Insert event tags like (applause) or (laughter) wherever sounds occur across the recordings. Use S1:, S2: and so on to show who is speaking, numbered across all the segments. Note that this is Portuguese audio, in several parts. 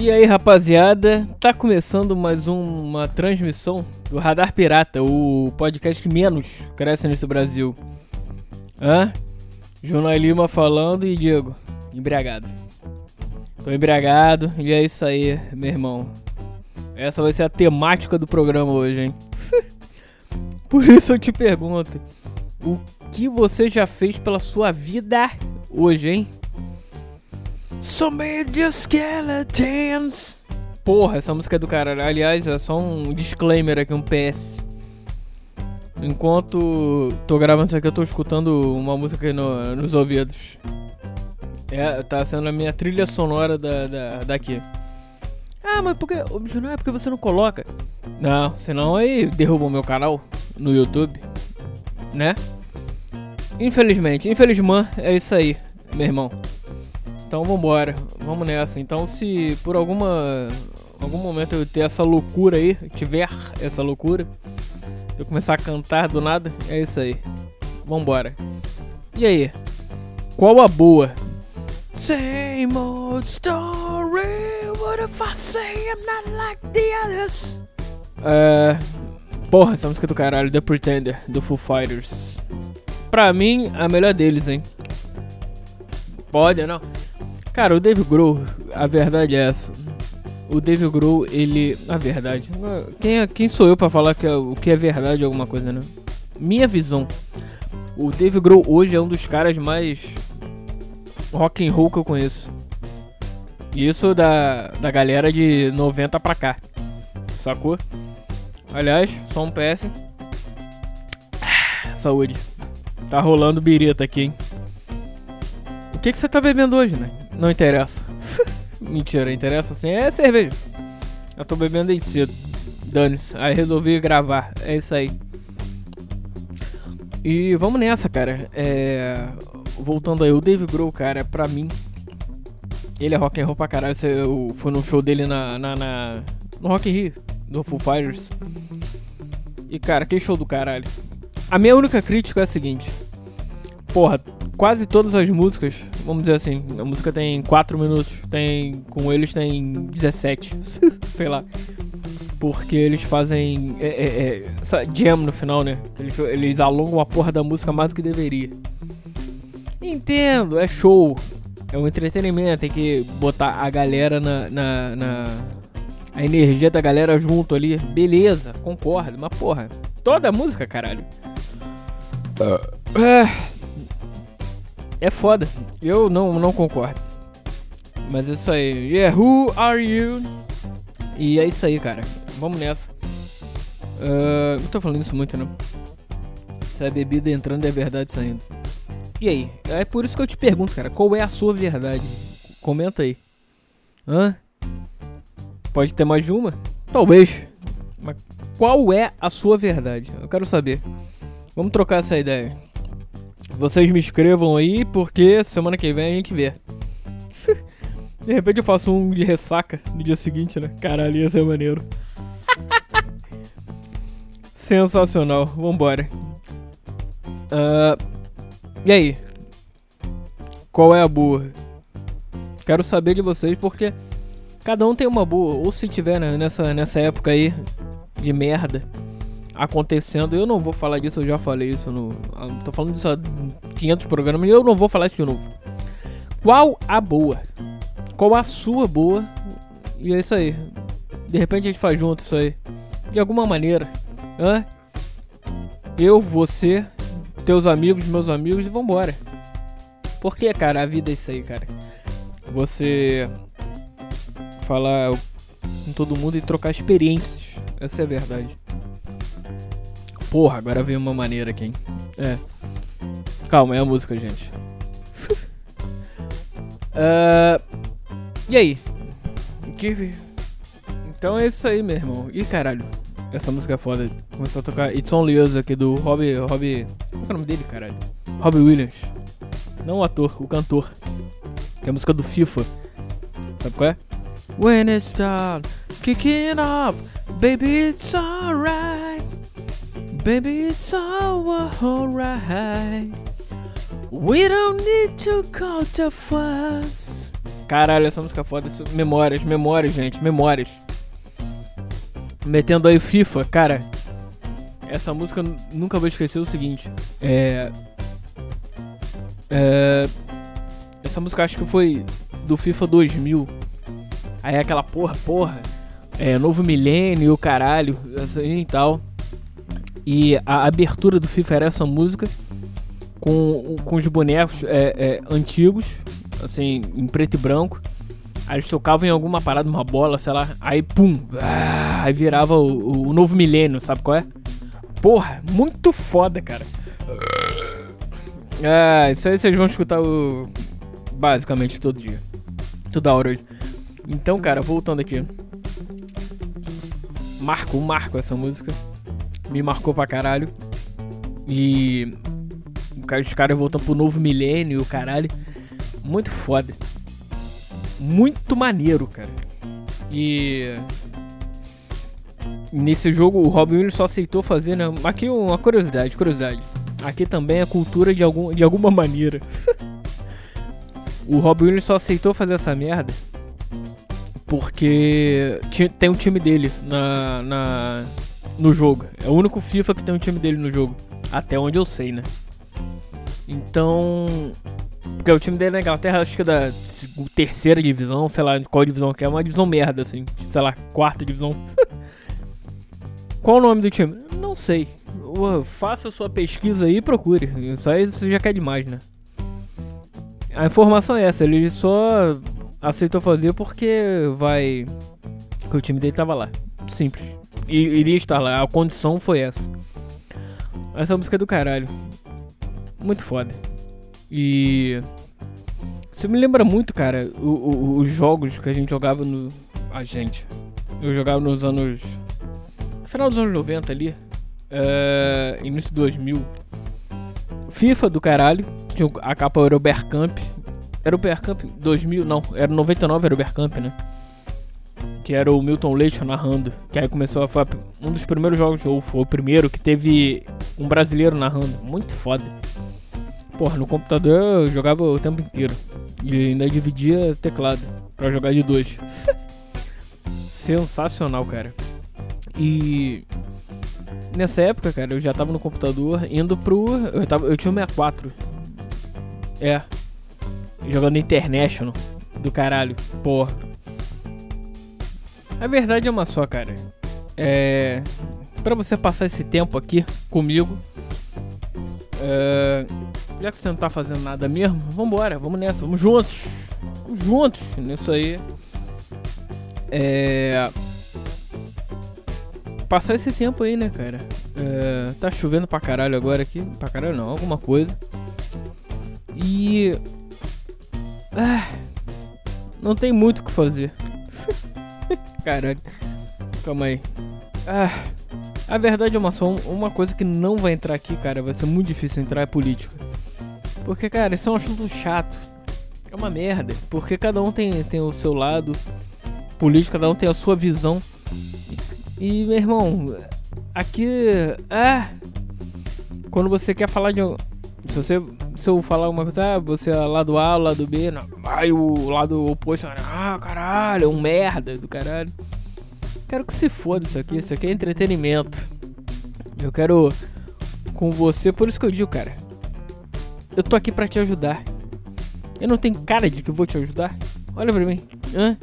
S1: E aí, rapaziada, tá começando mais um- uma transmissão do Radar Pirata, o podcast que menos cresce nesse Brasil. Hã? Junai Lima falando e Diego, embriagado. Tô embriagado e é isso aí, meu irmão. Essa vai ser a temática do programa hoje, hein? (laughs) Por isso eu te pergunto, o que você já fez pela sua vida hoje, hein? So many skeletons. Porra, essa música é do caralho. Aliás, é só um disclaimer aqui, um PS. Enquanto tô gravando isso aqui, eu tô escutando uma música aqui no- nos ouvidos. É, tá sendo a minha trilha sonora da, da- daqui. Ah, mas por que. Ô, bicho, não é porque você não coloca. Não, senão aí derruba o meu canal no YouTube. Né? Infelizmente, infelizmente é isso aí, meu irmão. Então vambora, vamos nessa. Então se por alguma algum momento eu ter essa loucura aí, tiver essa loucura, eu começar a cantar do nada, é isso aí. Vambora. E aí? Qual a boa? Same old story, what if I say I'm not like the others? É... Porra, essa música é do caralho, The Pretender, do Foo Fighters. Pra mim, a melhor deles, hein? Pode, não? Cara, o Dave Grohl, a verdade é essa. O Dave Grohl, ele. A verdade. Quem, é- quem sou eu pra falar que é- o que é verdade alguma coisa, né? Minha visão. O Dave Grohl hoje é um dos caras mais rock and roll que eu conheço. Isso da, da galera de 90 pra cá. Sacou? Aliás, só um PS. Ah, Saúde. Tá rolando birita aqui, hein? O que, que você tá bebendo hoje, né? Não interessa. (laughs) Mentira, interessa sim. É cerveja. Eu tô bebendo aí cedo. Dane-se. Aí resolvi gravar. É isso aí. E vamos nessa, cara. É... Voltando aí, o Dave Grohl, cara, pra mim. Ele é rock and roll pra caralho. Eu fui num show dele na, na, na- no Rock in Rio, do Foo Fighters. E cara, que show do caralho. A minha única crítica é a seguinte. Porra, quase todas as músicas, vamos dizer assim, a música tem 4 minutos, tem com eles tem 17, (laughs) sei lá. Porque eles fazem é, é, é, essa jam no final, né? Eles, eles alongam a porra da música mais do que deveria. Entendo, é show, é um entretenimento, tem que botar a galera na, na, na- a energia da galera junto ali. Beleza, concordo, mas porra, toda a música, caralho. É, é foda. Eu não, não concordo. Mas é isso aí. Yeah, who are you? E é isso aí, cara. Vamos nessa. Ah, não tô falando isso muito, não. Se é bebida entrando, é verdade saindo. E aí? É por isso que eu te pergunto, cara. Qual é a sua verdade? Comenta aí. Hã? Pode ter mais de uma? Talvez. Mas qual é a sua verdade? Eu quero saber. Vamos trocar essa ideia. Vocês me escrevam aí, porque semana que vem a gente vê. (laughs) De repente eu faço um de ressaca no dia seguinte, né? Caralho, ia ser maneiro. (laughs) Sensacional, vambora. Ah, e aí? Qual é a boa? Quero saber de vocês porque cada um tem uma boa. Ou se tiver né, nessa, nessa época aí de merda acontecendo, eu não vou falar disso, eu já falei isso no. ah, Tô falando disso há 500 programas e eu não vou falar isso de novo. Qual a boa? Qual a sua boa? E é isso aí. De repente a gente faz junto isso aí. De alguma maneira. Hã? Eu, você, teus amigos, meus amigos e vambora. Porque, cara, a vida é isso aí, cara. Você falar com todo mundo e trocar experiências. Essa é a verdade. Porra, agora veio uma maneira aqui, hein? É. Calma, é a música, gente. (laughs) Ah, e aí? Que... Então é isso aí, meu irmão. Ih, caralho. Essa música é foda. Começou a tocar It's Only Us aqui do Robbie... Robbie... Qual é o nome dele, caralho? Robbie Williams. Não o ator, o cantor. Que é a música do FIFA. Sabe qual é? When it's done, kicking off, baby it's alright. Baby it's all alright. We don't need to go to fuss. Caralho, essa música é foda. Memórias, memórias, gente, memórias. Metendo aí FIFA, cara. Essa música nunca vou esquecer o seguinte. É. É. Essa música acho que foi do FIFA 2000. Aí é aquela porra, porra. É, novo milênio, caralho, assim e tal. E a abertura do FIFA era essa música. Com, com os bonecos é, é, antigos, assim, em preto e branco. Aí eles tocavam em alguma parada, uma bola, sei lá. Aí, pum! Ah, aí virava o, o, novo milênio, sabe qual é? Porra, muito foda, cara. Ah, isso aí vocês vão escutar o. Basicamente todo dia. Toda hora hoje. Então, cara, voltando aqui. Marco, marco essa música. Me marcou pra caralho. E. Os caras voltam pro novo milênio, caralho. Muito foda. Muito maneiro, cara. E. Nesse jogo o Robin Williams só aceitou fazer, né? Aqui uma curiosidade, curiosidade. Aqui também é cultura de, algum, de alguma maneira. (laughs) o Robin Williams só aceitou fazer essa merda porque tem um time dele na, na, no jogo. É o único FIFA que tem um time dele no jogo. Até onde eu sei, né? Então. Porque o time dele na Inglaterra, acho que é da terceira divisão, sei lá qual divisão que é, uma divisão merda, assim. Sei lá, quarta divisão. (laughs) qual o nome do time? Não sei. Faça sua pesquisa aí e procure. Isso aí você já quer demais, né? A informação é essa, ele só aceitou fazer porque vai. Que o time dele tava lá. Simples. Iria estar lá. A condição foi essa. Essa música é do caralho. Muito foda. E. Isso me lembra muito, cara, o, o, os jogos que a gente jogava no. A gente. Eu jogava nos anos. Final dos anos 90 ali. Uh, início de 2000. FIFA do caralho. A capa era o Bergkamp. Era o Bergkamp 2000, não, era 99 era o Bergkamp, né? Que era o Milton Leite narrando. Que aí começou a. Foi um dos primeiros jogos, ou foi o primeiro, que teve um brasileiro narrando. Muito foda. Porra, no computador eu jogava o tempo inteiro. E ainda dividia teclado pra jogar de dois. (laughs) Sensacional, cara. E nessa época, cara, eu já tava no computador indo pro. Eu, tava, eu tinha o 64. É, jogando International do caralho, porra. A verdade é uma só, cara. É. Pra você passar esse tempo aqui comigo. É, já que você não tá fazendo nada mesmo, vambora, vamos nessa, vamos juntos. Vamos juntos nisso aí. É. Passar esse tempo aí, né, cara? É, tá chovendo pra caralho agora aqui. Pra caralho não, alguma coisa. E ah, não tem muito o que fazer. Caralho. Calma aí. Ah, a verdade é uma só uma coisa que não vai entrar aqui, cara. Vai ser muito difícil entrar é política. Porque, cara, isso é um assunto chato. É uma merda. Porque cada um tem, tem o seu lado político, cada um tem a sua visão. E, meu irmão, aqui. Ah! Quando você quer falar de. Se você se eu falar uma coisa, ah, você é lado A, lado B, aí o lado oposto, ah, caralho, é um merda do caralho. Quero que se foda isso aqui, isso aqui é entretenimento. Eu quero com você, por isso que eu digo, cara. Eu tô aqui pra te ajudar. Eu não tenho cara de que eu vou te ajudar. Olha pra mim. Hã?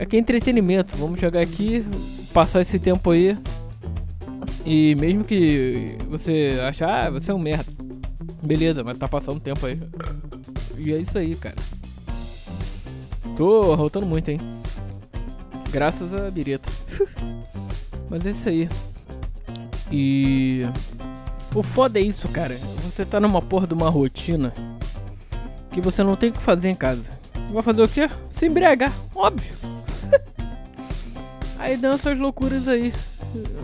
S1: Aqui é entretenimento. Vamos jogar aqui, passar esse tempo aí. E mesmo que você achar, ah, você é um merda. Beleza, mas tá passando tempo aí. E é isso aí, cara. Tô arrotando muito, hein? Graças a bireta. (laughs) mas é isso aí. E. O foda é isso, cara. Você tá numa porra de uma rotina que você não tem o que fazer em casa. Vai fazer o quê? Se embriagar, óbvio. (laughs) aí dá essas loucuras aí.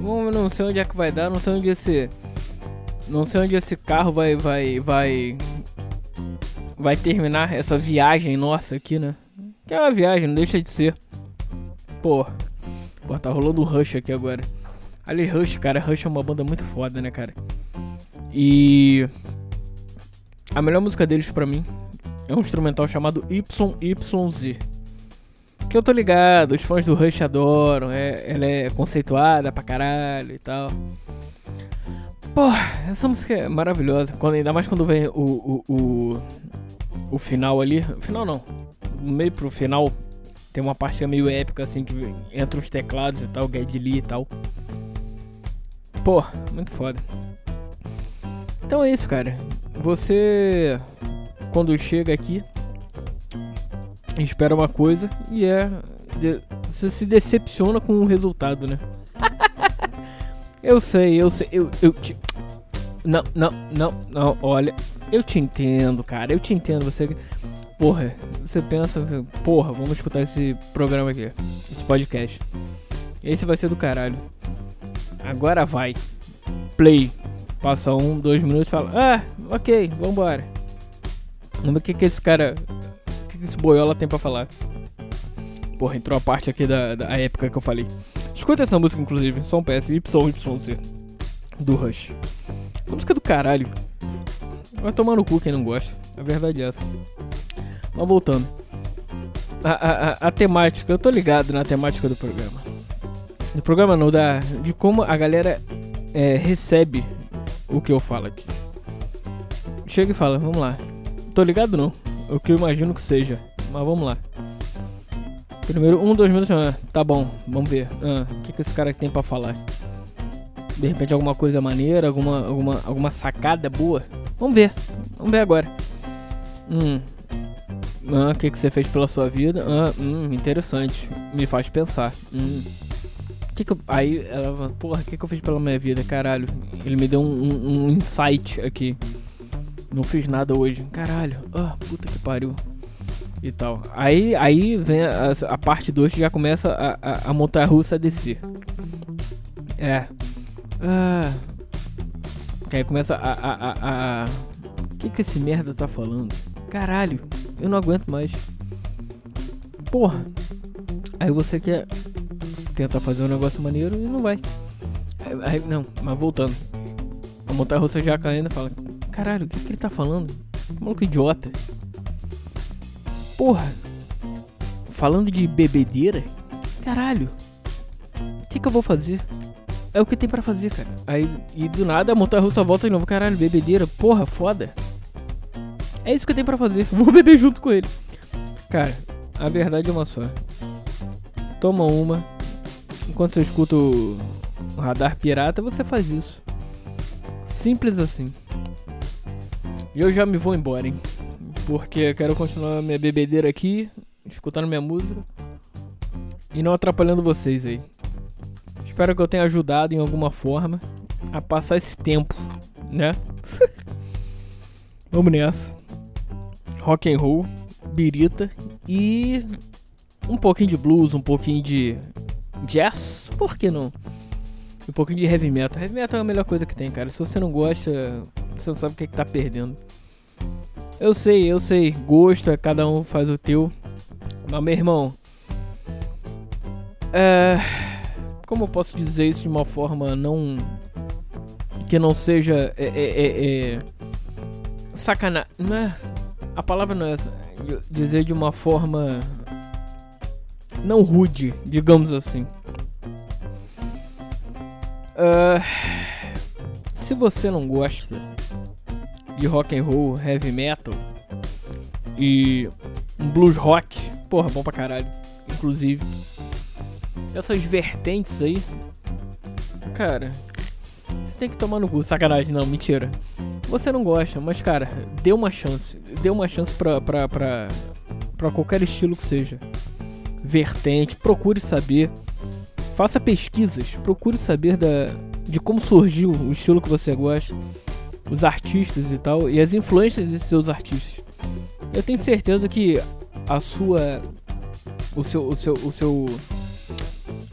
S1: Não sei onde é que vai dar, não sei onde esse não sei onde esse carro vai vai vai vai terminar essa viagem nossa aqui, né? Que é uma viagem, não deixa de ser. Pô, pô tá rolando Rush aqui agora. Ali Rush, cara, Rush é uma banda muito foda, né, cara? E a melhor música deles pra mim É um instrumental chamado YYZ. Que eu tô ligado, os fãs do Rush adoram, é, ela é conceituada pra caralho e tal. Pô, essa música é maravilhosa, quando, ainda mais quando vem o, o, o, o final ali. Final não, meio pro final tem uma parte meio épica assim que entra os teclados e tal, Geddy Lee e tal. Pô, muito foda. Então é isso, cara. Você quando chega aqui espera uma coisa e é você se decepciona com o resultado, né? Eu sei, eu sei, eu, eu te... não, não, não, não, olha, eu te entendo, cara, eu te entendo, você porra, você pensa, porra, vamos escutar esse programa aqui, esse podcast. Esse vai ser do caralho. Agora vai. Play. Passa um, dois minutos e fala, ah, ok, vambora. Vamos ver o que, que esse cara. O que, que esse boiola tem pra falar. Porra, entrou a parte aqui da, da época que eu falei. Escuta essa música, inclusive, só um PS, YYC. Do Rush. Essa música é do caralho. Vai tomar no cu quem não gosta. A verdade é essa. Mas voltando. A, a, a, temática, eu tô ligado na temática do programa. Do programa não, da, de como a galera é, recebe o que eu falo aqui. Chega e fala, vamos lá. Tô ligado não, o que eu imagino que seja. Mas vamos lá. Primeiro, um, dois minutos. Ah, tá bom, vamos ver. Ah, o que, que esse cara tem pra falar? De repente alguma coisa maneira, alguma, alguma, alguma sacada boa. Vamos ver. Vamos ver agora. Hum, ah, o que, que você fez pela sua vida? Ah, hum, interessante. Me faz pensar. Hum. Que que eu... Aí ela porra, o que, que eu fiz pela minha vida? Caralho. Ele me deu um, um, um insight aqui. Não fiz nada hoje. Caralho. Ah, puta que pariu. E tal. Aí, aí vem a, a parte 2 que já começa a, a, a montanha russa a descer. É. Ah. Aí começa a. a, a, a... O que, que esse merda tá falando? Caralho. Eu não aguento mais. Porra. Aí você quer tentar fazer um negócio maneiro e não vai. Aí, aí, não, mas voltando. A montanha russa já caindo fala: Caralho, o que, que ele tá falando? Que maluco idiota. Porra. Falando de bebedeira? Caralho. O que, que eu vou fazer? É o que tem para fazer, cara. Aí, e do nada a montanha russa volta de novo. Caralho, bebedeira. Porra, foda. É isso que tenho pra fazer. (laughs) Vou beber junto com ele. Cara, a verdade é uma só. Toma uma. Enquanto você escuta o radar pirata, você faz isso. Simples assim. E eu já me vou embora, hein? Porque eu quero continuar minha bebedeira aqui, escutando minha música e não atrapalhando vocês aí. Espero que eu tenha ajudado em alguma forma a passar esse tempo, né? (laughs) Vamos nessa rock and roll, birita e um pouquinho de blues, um pouquinho de jazz, por que não? Um pouquinho de heavy metal. Heavy metal é a melhor coisa que tem, cara. Se você não gosta, você não sabe o que, é que tá perdendo. Eu sei, eu sei, gosto, é cada um faz o teu. Mas meu irmão, é, como eu posso dizer isso de uma forma não que não seja é, é, é, é não é? a palavra não é essa. Dizer de uma forma não rude, digamos assim. Uh, se você não gosta de rock and roll, heavy metal e blues rock, porra, bom pra caralho. Inclusive, essas vertentes aí, cara, você tem que tomar no cu. Sacanagem, não, mentira você não gosta, mas cara, dê uma chance. Dê uma chance pra, pra, pra, pra qualquer estilo que seja. Vertente, procure saber. Faça pesquisas, procure saber da, de como surgiu o estilo que você gosta, os artistas e tal, e as influências desses seus artistas. Eu tenho certeza que a sua. O seu. O seu. O seu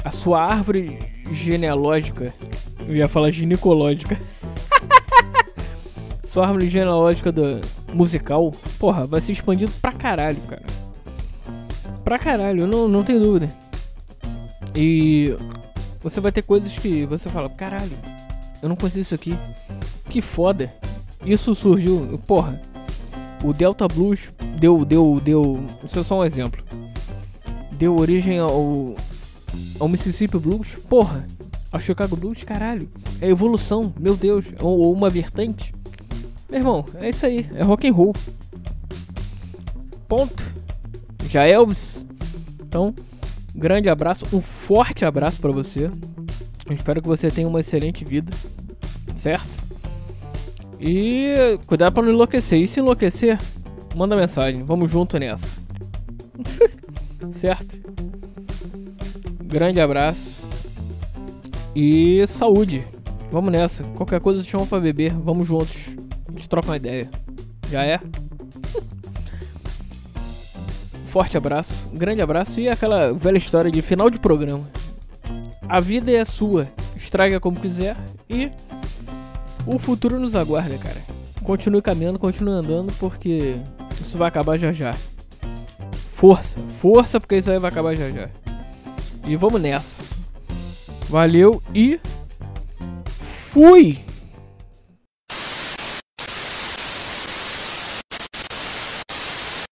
S1: a sua árvore genealógica. Eu ia falar ginecológica. (laughs) sua árvore genealógica do musical, porra, vai ser expandido pra caralho, cara. Pra caralho, não, não tenho dúvida. E você vai ter coisas que você fala, caralho, eu não conhecia isso aqui. Que foda. Isso surgiu, porra. O Delta Blues deu, deu, deu. Isso é só um exemplo. Deu origem ao, ao Mississippi Blues. Porra, ao Chicago Blues, caralho. É evolução, meu Deus. Ou, ou uma vertente. Meu irmão, é isso aí. É rock and roll. Ponto. Já é Elvis. Então, grande abraço, um forte abraço para você. Espero que você tenha uma excelente vida? E cuidado para não enlouquecer. E se enlouquecer, manda mensagem. Vamos junto nessa. (laughs) certo? Grande abraço. E saúde. Vamos nessa. Qualquer coisa te chama pra beber. Vamos juntos. A gente troca uma ideia. Já é? (laughs) Forte abraço, grande abraço e aquela velha história de final de programa. A vida é sua, estraga como quiser e o futuro nos aguarda, cara. Continue caminhando, continue andando, porque isso vai acabar já já. Força, força, porque isso aí vai acabar já já. E vamos nessa. Valeu e fui!